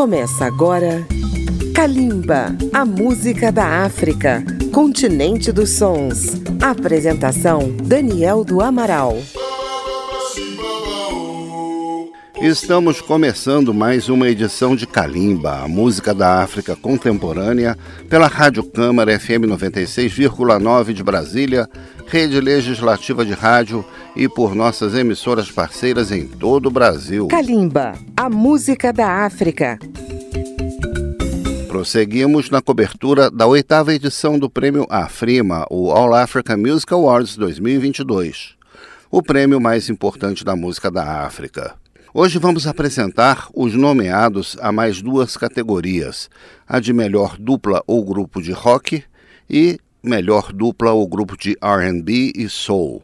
Começa agora Kalimba, a música da África, continente dos sons. Apresentação Daniel do Amaral. Estamos começando mais uma edição de Kalimba, a música da África contemporânea, pela Rádio Câmara FM 96,9 de Brasília, rede legislativa de rádio e por nossas emissoras parceiras em todo o Brasil. Kalimba, a música da África. Prosseguimos na cobertura da oitava edição do prêmio Afrima, o All Africa Music Awards 2022, o prêmio mais importante da música da África. Hoje vamos apresentar os nomeados a mais duas categorias: a de melhor dupla ou grupo de rock e melhor dupla ou grupo de RB e soul.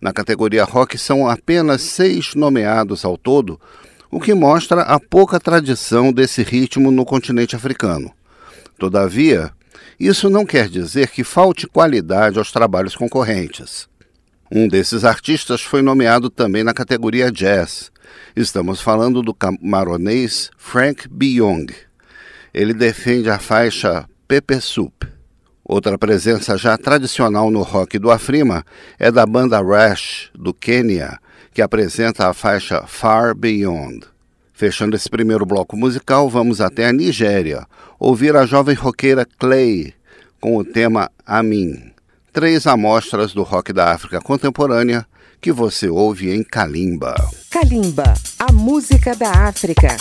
Na categoria rock são apenas seis nomeados ao todo, o que mostra a pouca tradição desse ritmo no continente africano. Todavia, isso não quer dizer que falte qualidade aos trabalhos concorrentes. Um desses artistas foi nomeado também na categoria jazz, Estamos falando do camaronês Frank Byong. Ele defende a faixa Pepe Soup. Outra presença já tradicional no rock do Afrima é da banda Rash, do Quênia, que apresenta a faixa Far Beyond. Fechando esse primeiro bloco musical, vamos até a Nigéria, ouvir a jovem roqueira Clay com o tema Amin. Três amostras do rock da África contemporânea que você ouve em Kalimba. Kalimba, a música da África.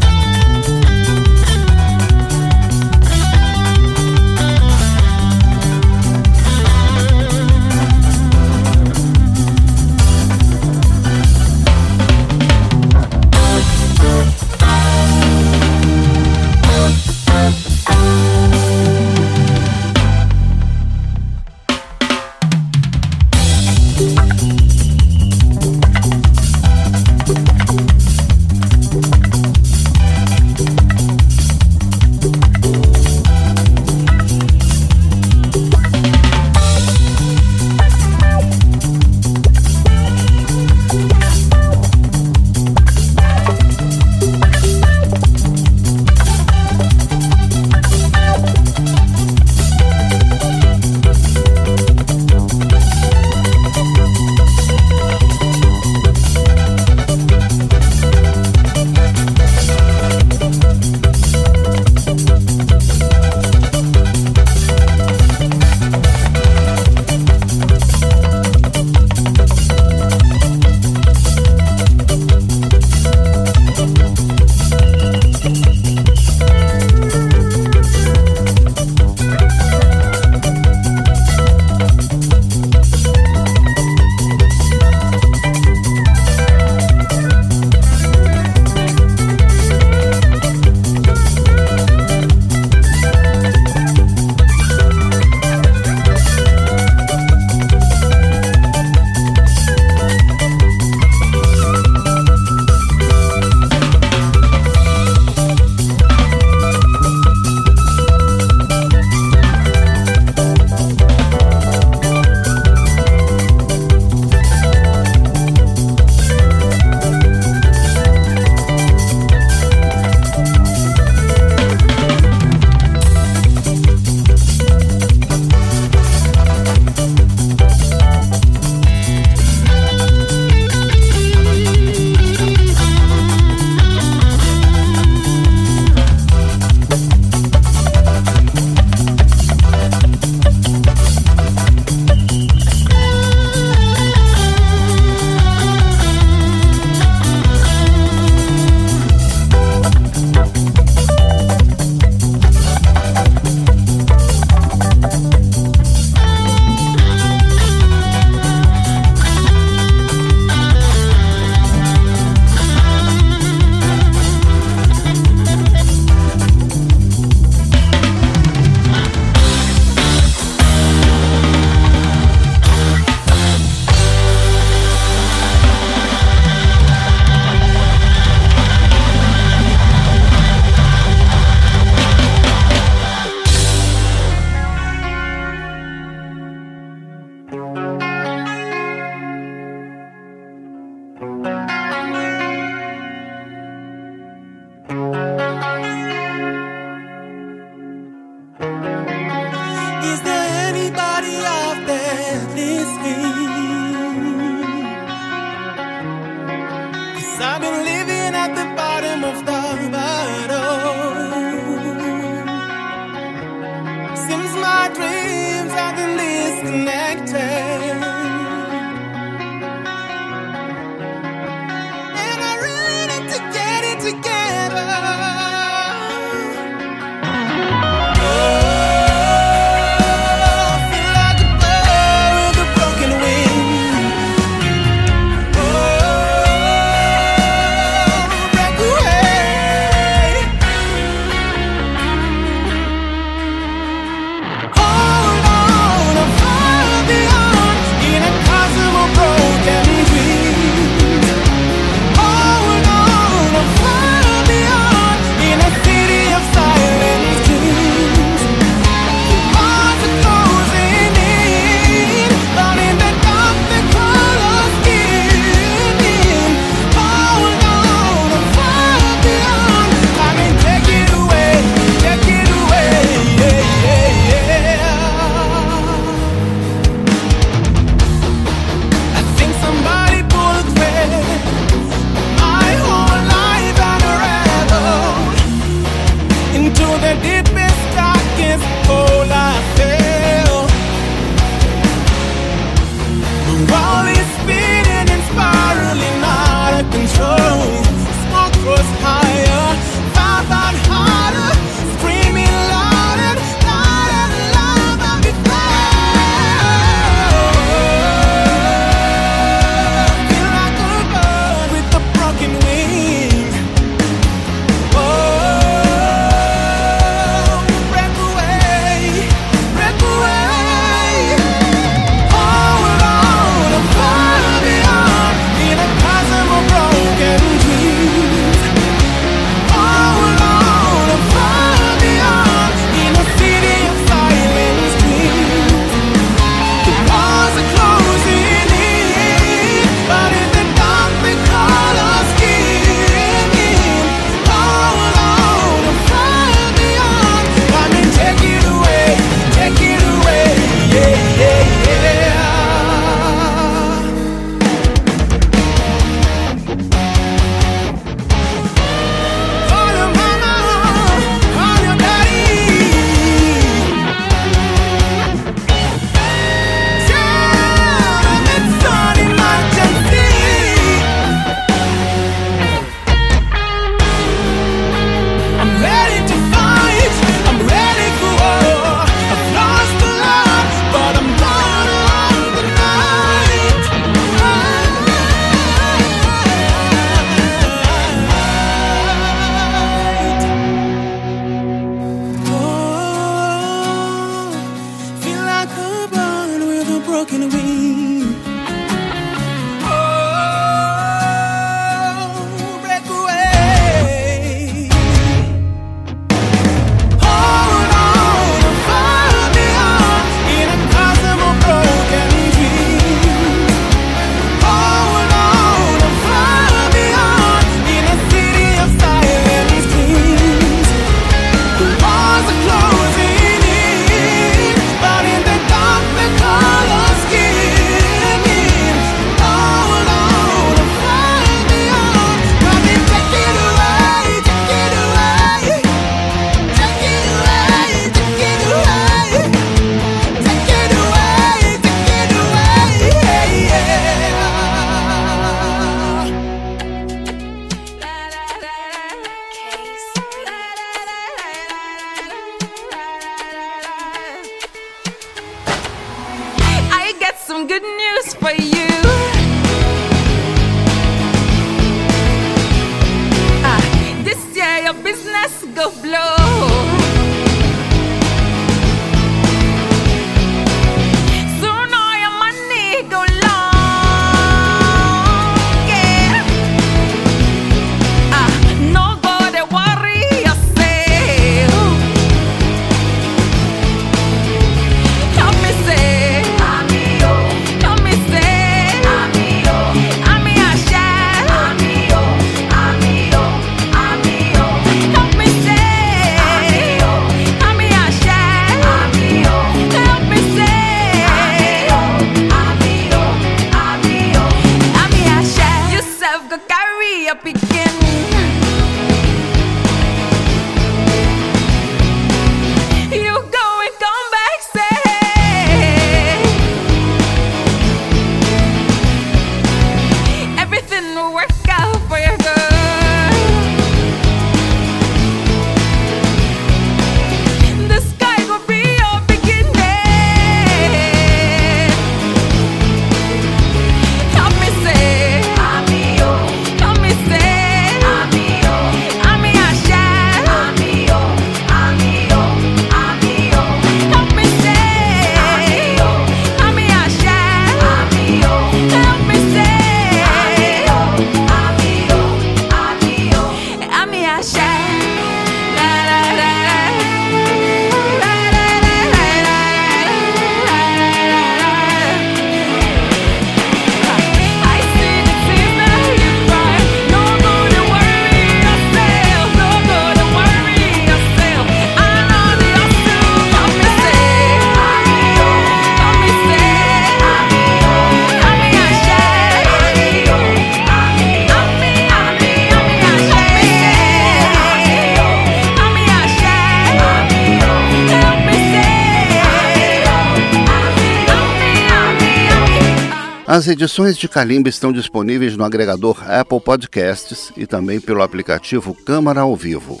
As edições de Calimba estão disponíveis no agregador Apple Podcasts e também pelo aplicativo Câmara ao Vivo.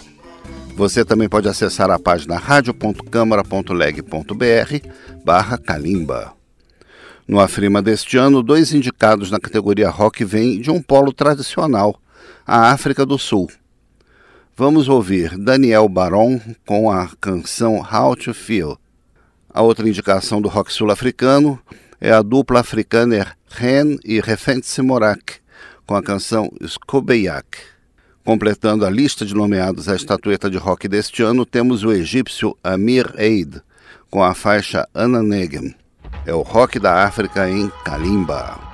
Você também pode acessar a página radio.câmara.leg.br barra Calimba. No Afrima deste ano, dois indicados na categoria rock vêm de um polo tradicional, a África do Sul. Vamos ouvir Daniel Baron com a canção How to Feel. A outra indicação do rock sul-africano é a dupla africana Ren e Refence Morak, com a canção Skobeyak. Completando a lista de nomeados à estatueta de rock deste ano, temos o egípcio Amir Eid, com a faixa Ananegem. É o rock da África em Kalimba.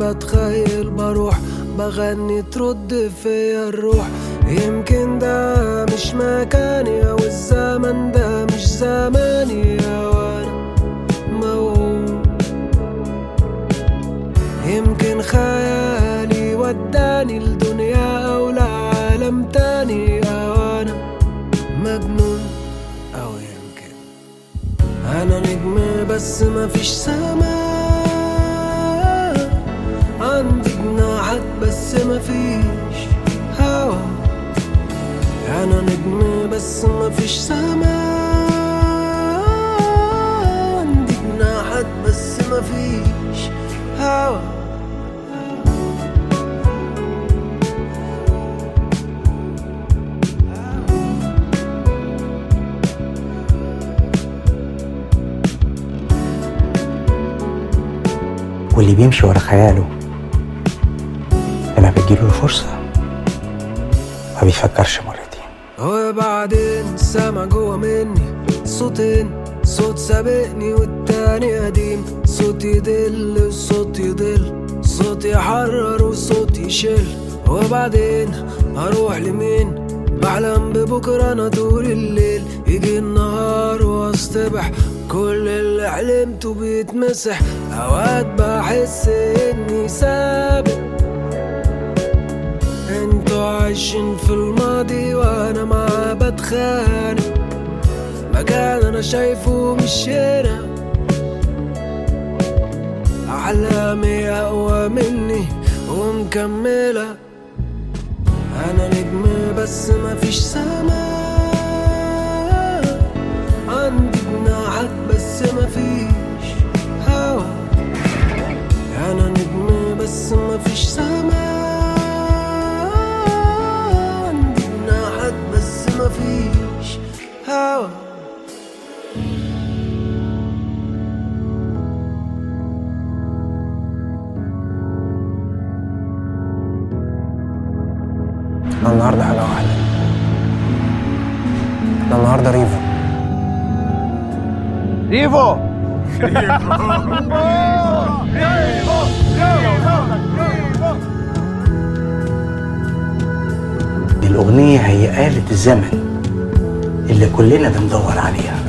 بتخيل بروح بغني ترد فيا الروح. يمكن ده مش مكاني أو الزمن ده مش زماني وأنا موهوم يمكن خيالي وداني لدنيا أو لعالم تاني أو أنا مجنون. أو يمكن أنا نجم بس مفيش سماء. بس مفيش هوا. أنا نجم بس مفيش سماء عندي جناحات بس مفيش هوا. واللي بيمشي ورا خياله. لما بتجيله الفرصة. ما بيفكرش مرتين وبعدين سامع جوا مني صوتين صوت سابقني والتاني قديم. صوت يدل وصوت يضل صوت يحرر وصوت يشل. وبعدين هروح لمين؟ بحلم ببكرة أنا طول الليل. يجي النهار وأصطبح كل اللي حلمته بيتمسح. أوقات بحس إني سابق. أنتوا عايشين في الماضي وأنا معاه بتخانق. مكان أنا شايفه مش هنا. احلامي أقوى مني ومكملة. أنا نجم بس مفيش سماء عندي جناحات بس مفيش هوا. أنا نجم بس مفيش سماء النهارده حاجة واحدة إحنا النهارده ريفو. دي الأغنية هي آلة الزمن اللي كلنا بندور عليها.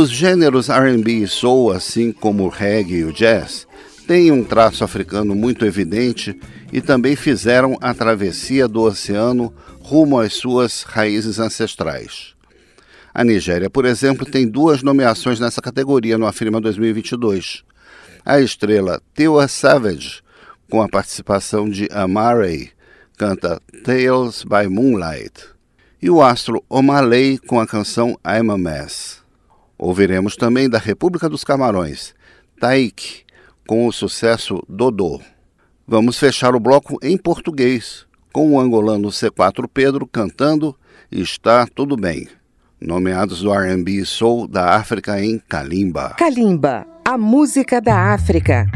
Os gêneros R&B e soul, assim como o reggae e o jazz, têm um traço africano muito evidente e também fizeram a travessia do oceano rumo às suas raízes ancestrais. A Nigéria, por exemplo, tem duas nomeações nessa categoria no Afrima 2022. A estrela Tewa Savage, com a participação de Amare, canta Tales by Moonlight, e o astro Omaley com a canção I'm a Mess. Ouviremos também da República dos Camarões, Taik, com o sucesso Dodô. Vamos fechar o bloco em português, com o angolano C4 Pedro cantando Está Tudo Bem, nomeados do R&B Soul da África em Kalimba. Kalimba, a música da África.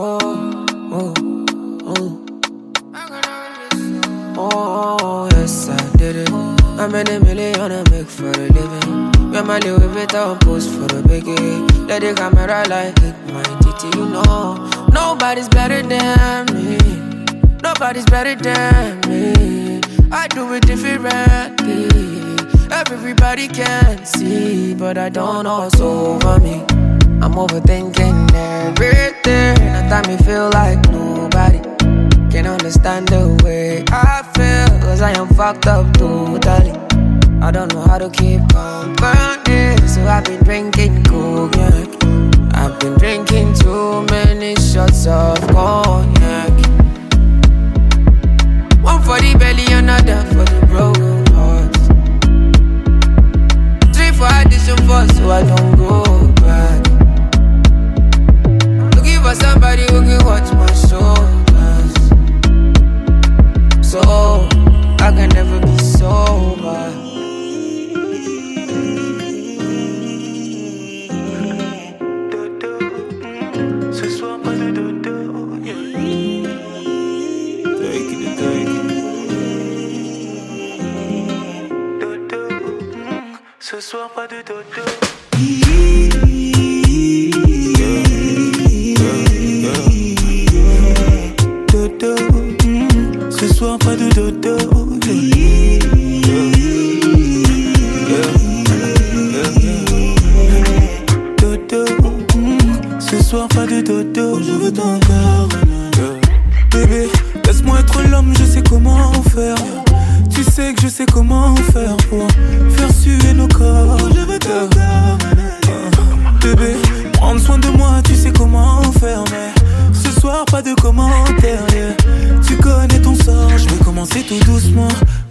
Oh, oh, oh. Yes, I did it. In a million I make for a living. Yeah, my Louis Vuitton post for the biggie. Let the camera like hit my titty, you know. Nobody's better than me. Nobody's better than me. I do it differently. Everybody can see, but I don't know what's over me. I'm overthinking everything. Time me feel like nobody can understand the way I feel. Cause I am fucked up totally. I don't know how to keep company. So I've been drinking cognac. I've been drinking too many shots of cognac. Soir pas de dodo mm. Ce soir pas de dodo mm. Ce soir pas de dodo Je veux ton corps Bébé, laisse-moi être l'homme, je sais comment faire. Sais que je sais comment faire pour faire suer nos corps. Je veux ton corps. Bébé, prendre soin de moi, tu sais comment faire. Mais ce soir, pas de commentaires. yeah. Tu connais ton sort, je vais commencer tout doucement.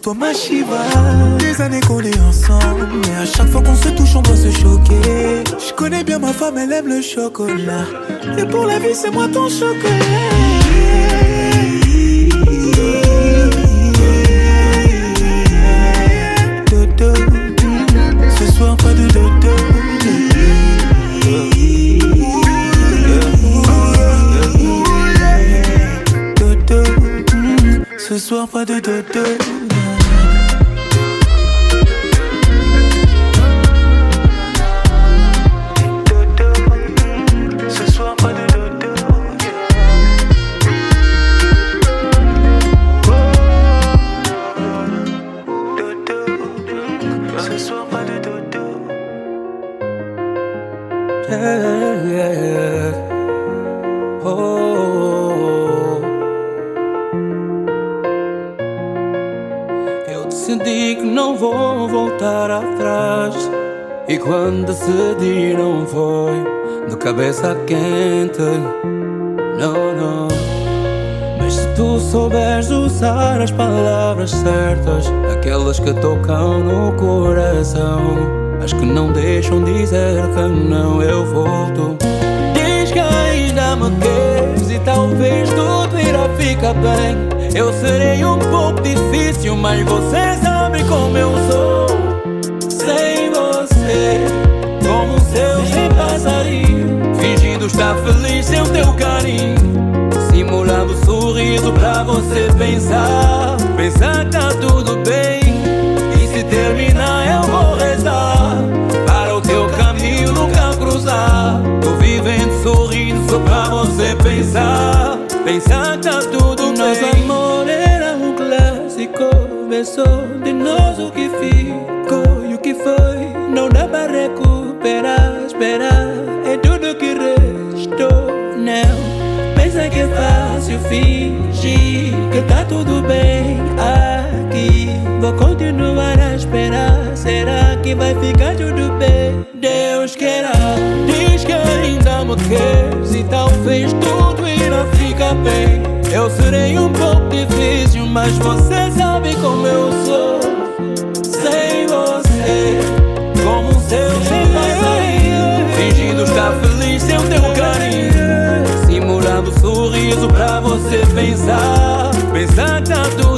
c'est toi ma Shiva. Des années qu'on est ensemble, mais à chaque fois qu'on se touche, on doit se choquer. Je connais bien ma femme, elle aime le chocolat. Et pour la vie, c'est moi ton chocolat. soir, pas de você pensar, pensar tá tudo Nosso bem. amor era um clássico, Começou de nós o que ficou e o que foi. Não dá para recuperar, esperar é tudo que restou. Não pensa que é fácil fingir que tá tudo bem aqui. Vou continuar a esperar, será que vai ficar tudo bem? Deus queira, diz que ainda me quer. Então talvez tudo irá ficar bem. Eu serei um pouco difícil, mas você sabe como eu sou. Sem você, como um seu passarinho, fingindo estar feliz sem o teu carinho, simulando sorriso pra você pensar, pensar tanto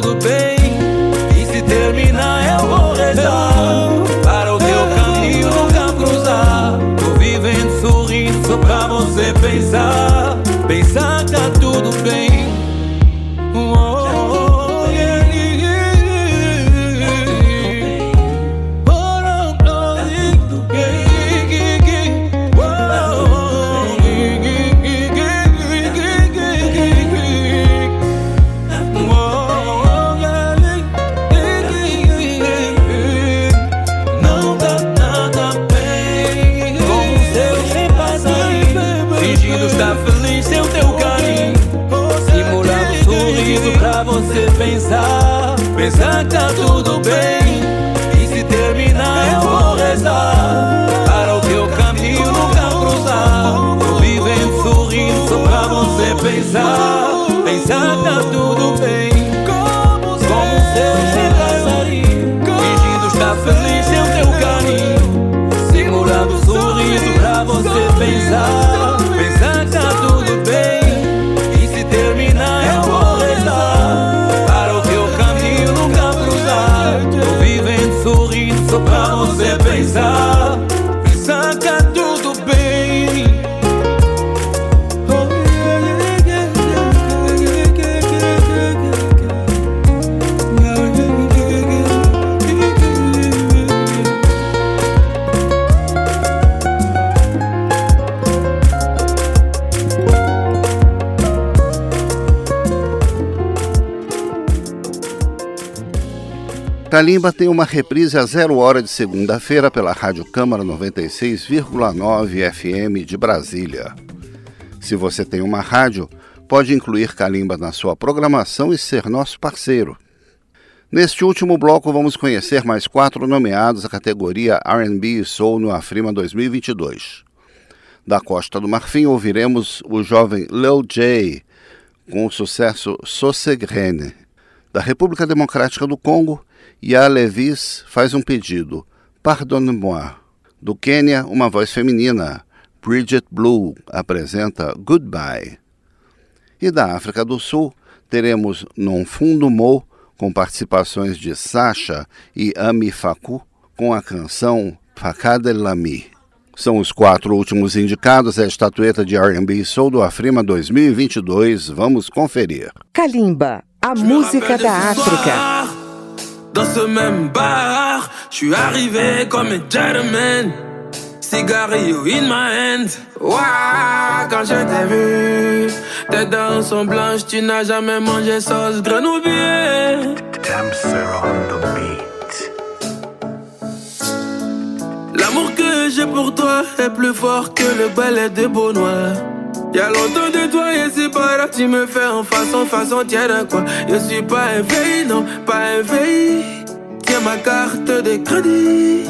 Calimba tem uma reprise a zero hora de segunda-feira pela Rádio Câmara 96,9 FM de Brasília. Se você tem uma rádio, pode incluir Calimba na sua programação e ser nosso parceiro. Neste último bloco, vamos conhecer mais quatro nomeados à categoria RB e Soul no Afrima 2022. Da Costa do Marfim, ouviremos o jovem Lil J com o sucesso Sossegrene. Da República Democrática do Congo, Ya Levis faz um pedido, Pardonne-moi. Do Quênia, uma voz feminina, Bridget Blue, apresenta Goodbye. E da África do Sul, teremos Non Fundo Mo com participações de Sasha e Ami Faku, com a canção Fakade Lami. São os quatro últimos indicados à estatueta de R&B Soul do Afrima 2022. Vamos conferir. Kalimba, a música da África. Dans ce même bar, je suis arrivé comme un gentleman. Cigarillo in my hand. Wow, quand je t'ai vu, tes dents sont blanches, tu n'as jamais mangé sauce beat. L'amour que j'ai pour toi est plus fort que le balai de Beaunois. Y'a longtemps de toi et c'est pas là, tu me fais en façon, façon, tiens quoi. Je suis pas éveillé, non, pas éveillé. Tiens ma carte de crédit.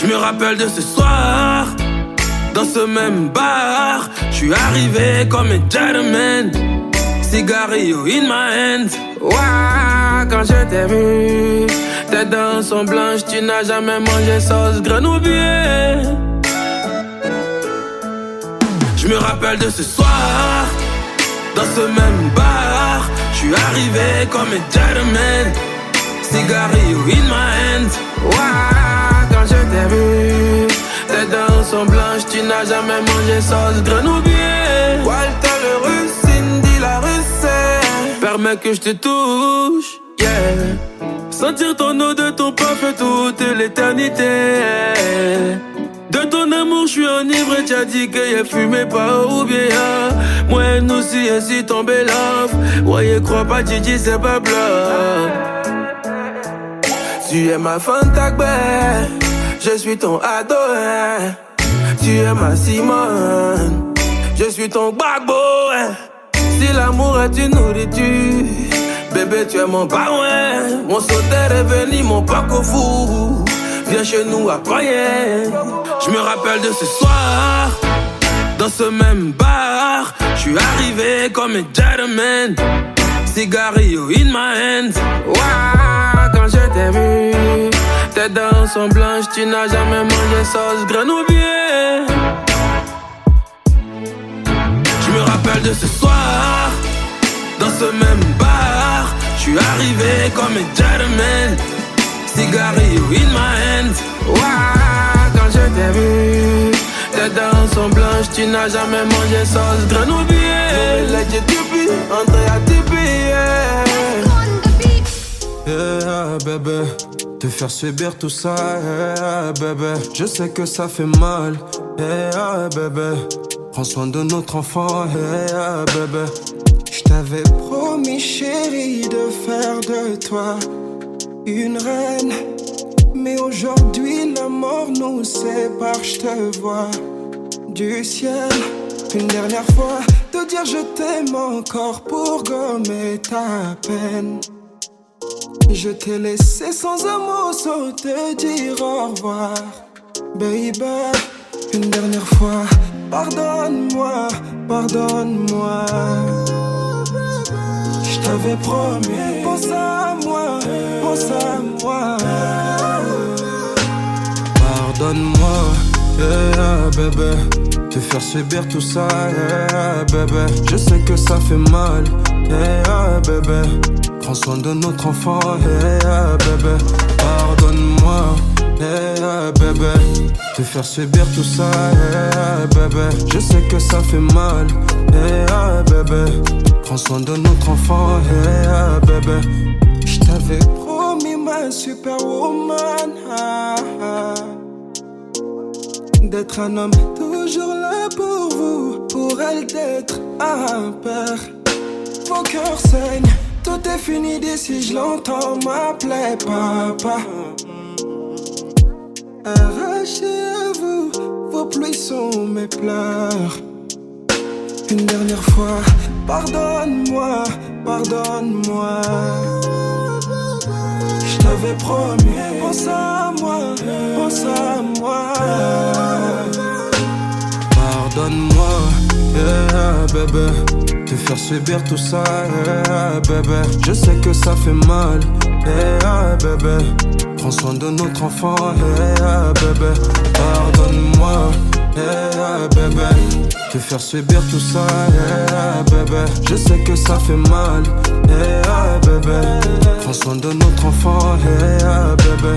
Je me rappelle de ce soir, dans ce même bar. Je suis arrivé comme un gentleman. Cigarillo in my hand. Wow, quand je t'ai vu, tes dents sont blanches, tu n'as jamais mangé sauce grenouille. Me rappelle de ce soir, dans ce même bar. Je suis arrivé comme un gentleman. Cigarillo in my hand. Quand je t'ai vu, tes dents sont blanches, tu n'as jamais mangé sauce grenouille. Walter le russe, Cindy la russe. Permets que je te touche, yeah. Sentir ton eau de ton parfum toute l'éternité. De ton amour, je suis enivré, t'as dit que y'a fumé pas ou bien. Moi, nous si et si tombé love. Ouais, crois pas, tu dis c'est pas bluff. Tu es ma fantagbe, je suis ton ado. Tu es ma Simone, je suis ton bagbo. Si l'amour est une nourriture, bébé, tu es mon baouin. Mon sauteur est venu, mon paco fou. Viens chez nous à croyer. Je me rappelle de ce soir, dans ce même bar. Je suis arrivé comme un gentleman. Cigarillo in my hand. Wow, quand je t'ai vu, tes dents sont blanches, tu n'as jamais mangé sauce grenouille. Je me rappelle de ce soir, dans ce même bar. Je suis arrivé comme un gentleman. Cigarillo in my hand. Wow, vu, tes dents sont blanches, tu n'as jamais mangé sauce grenouille. Let you tippy, André à tippy, yeah. Yeah, bébé, te faire subir tout ça, yeah, bébé. Je sais que ça fait mal, yeah, bébé. Prends soin de notre enfant, yeah, bébé. Je t'avais promis, chérie, de faire de toi une reine. Mais aujourd'hui, la mort nous sépare, je te vois du ciel. Une dernière fois, te dire je t'aime encore pour gommer ta peine. Je t'ai laissé sans un mot, sans te dire au revoir. Baby, une dernière fois, pardonne-moi, pardonne-moi. Je t'avais promis, pense à moi, pense à moi. Pardonne-moi, yeah, bébé. Te faire subir tout ça, yeah, bébé. Je sais que ça fait mal, yeah, bébé. Prends soin de notre enfant, yeah, bébé. Pardonne-moi, yeah, bébé. Te faire subir tout ça, yeah, bébé. Je sais que ça fait mal, yeah, bébé. Prends soin de notre enfant, yeah, bébé. Je t'avais promis ma superwoman. D'être un homme toujours là pour vous, pour elle d'être un père. Vos cœurs saignent, tout est fini d'ici, je l'entends m'appeler papa. Arraché à vous, vos pluies sont mes pleurs. Une dernière fois, pardonne-moi, pardonne-moi. T'avais promis, pense à moi, pense à moi. Pardonne-moi, yeah, bébé. Te faire subir tout ça, yeah, bébé. Je sais que ça fait mal, yeah, bébé. Prends soin de notre enfant, bébé. Pardonne-moi, yeah, bébé. Te faire subir tout ça, yeah, bébé. Je sais que ça fait mal, yeah, bébé. Prends soin de notre enfant, yeah, bébé.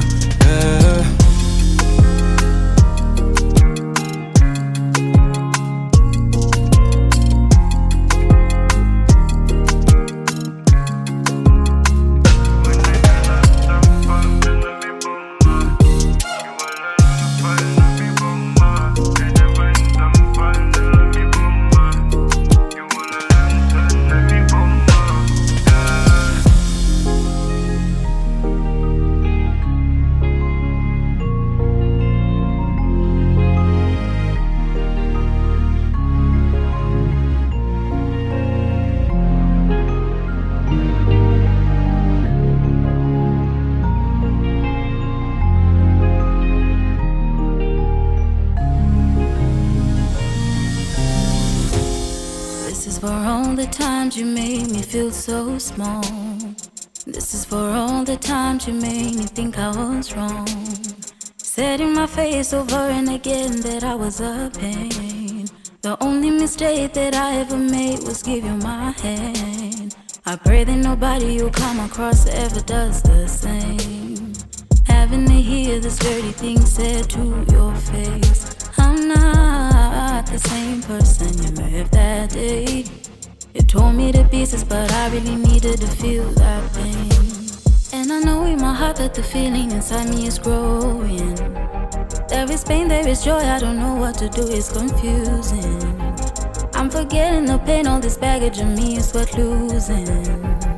So small. This is for all the times you made me think I was wrong. Said in my face over and again that I was a pain. The only mistake that I ever made was give you my hand. I pray that nobody you come across ever does the same. Having to hear this dirty thing said to your face. I'm not the same person you met that day. It tore me to pieces, but I really needed to feel that pain. And I know in my heart that the feeling inside me is growing. There is pain, there is joy, I don't know what to do, it's confusing. I'm forgetting the pain, all this baggage of me is worth losing.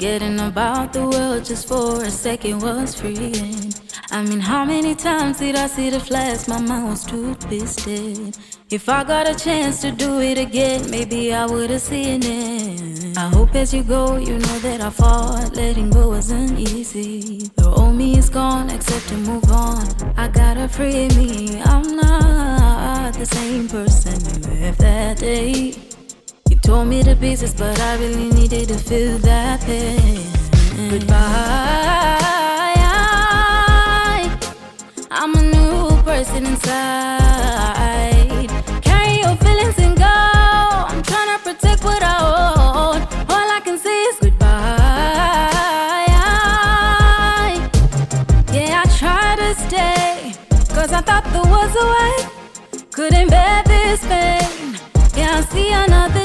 Forgetting about the world just for a second was freeing. I mean, how many times did I see the flash? My mind was too twisted. If I got a chance to do it again, maybe I would've seen it. I hope as you go, you know that I fought. Letting go wasn't easy. The old me is gone, accept to move on. I gotta free me. I'm not the same person left that day. Tore me to pieces, but I really needed to feel that pain. Goodbye. I'm a new person inside. Carry your feelings and go. I'm trying to protect what I hold. All I can say is goodbye. Yeah, I tried to stay. Cause I thought there was a way. Couldn't bear this pain. Yeah, I see another.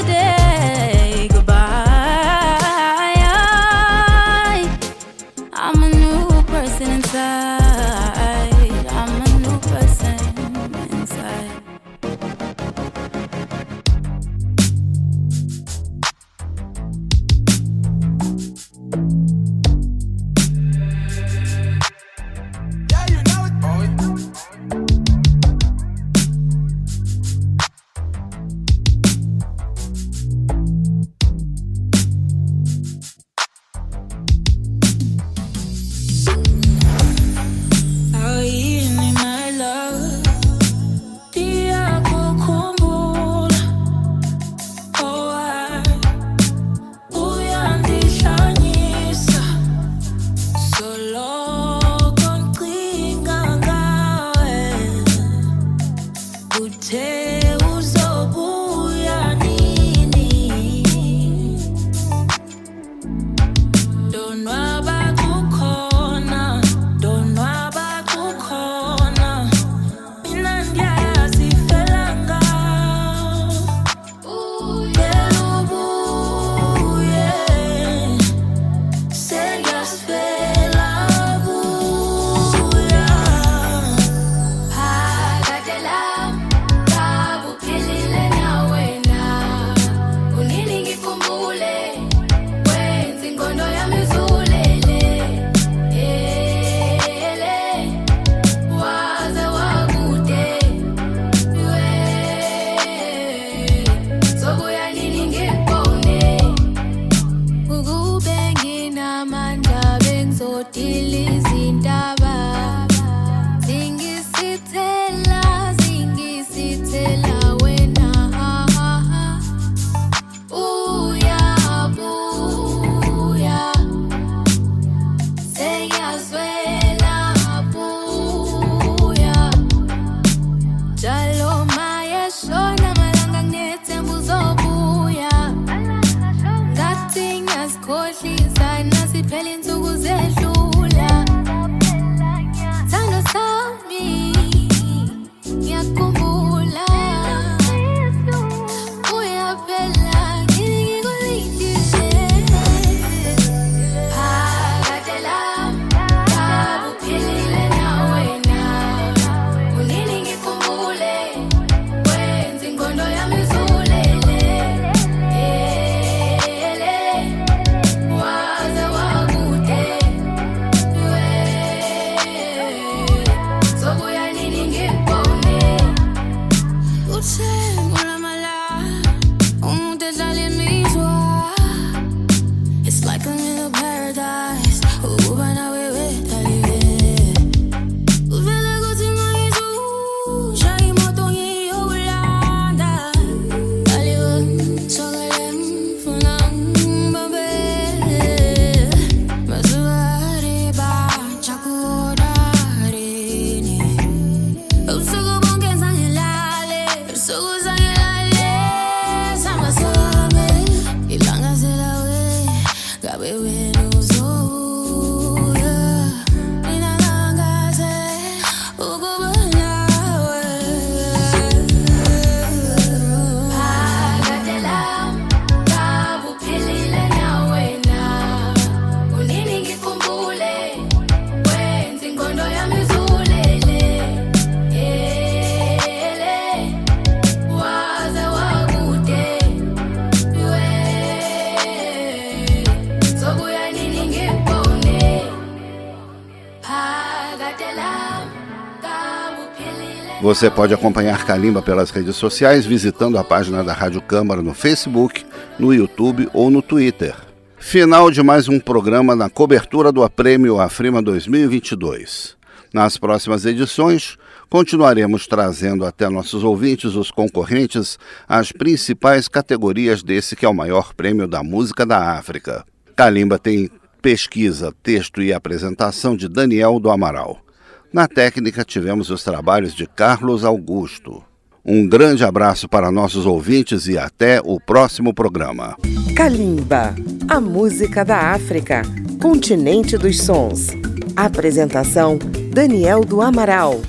Você pode acompanhar Kalimba pelas redes sociais visitando a página da Rádio Câmara no Facebook, no YouTube ou no Twitter. Final de mais um programa na cobertura do Prêmio Afrima 2022. Nas próximas edições, continuaremos trazendo até nossos ouvintes, os concorrentes, as principais categorias desse que é o maior prêmio da música da África. Kalimba tem pesquisa, texto e apresentação de Daniel do Amaral. Na técnica, tivemos os trabalhos de Carlos Augusto. Um grande abraço para nossos ouvintes e até o próximo programa. Kalimba, a música da África, continente dos sons. Apresentação: Daniel do Amaral.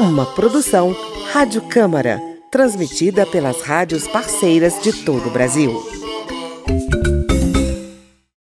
Uma produção Rádio Câmara, transmitida pelas rádios parceiras de todo o Brasil.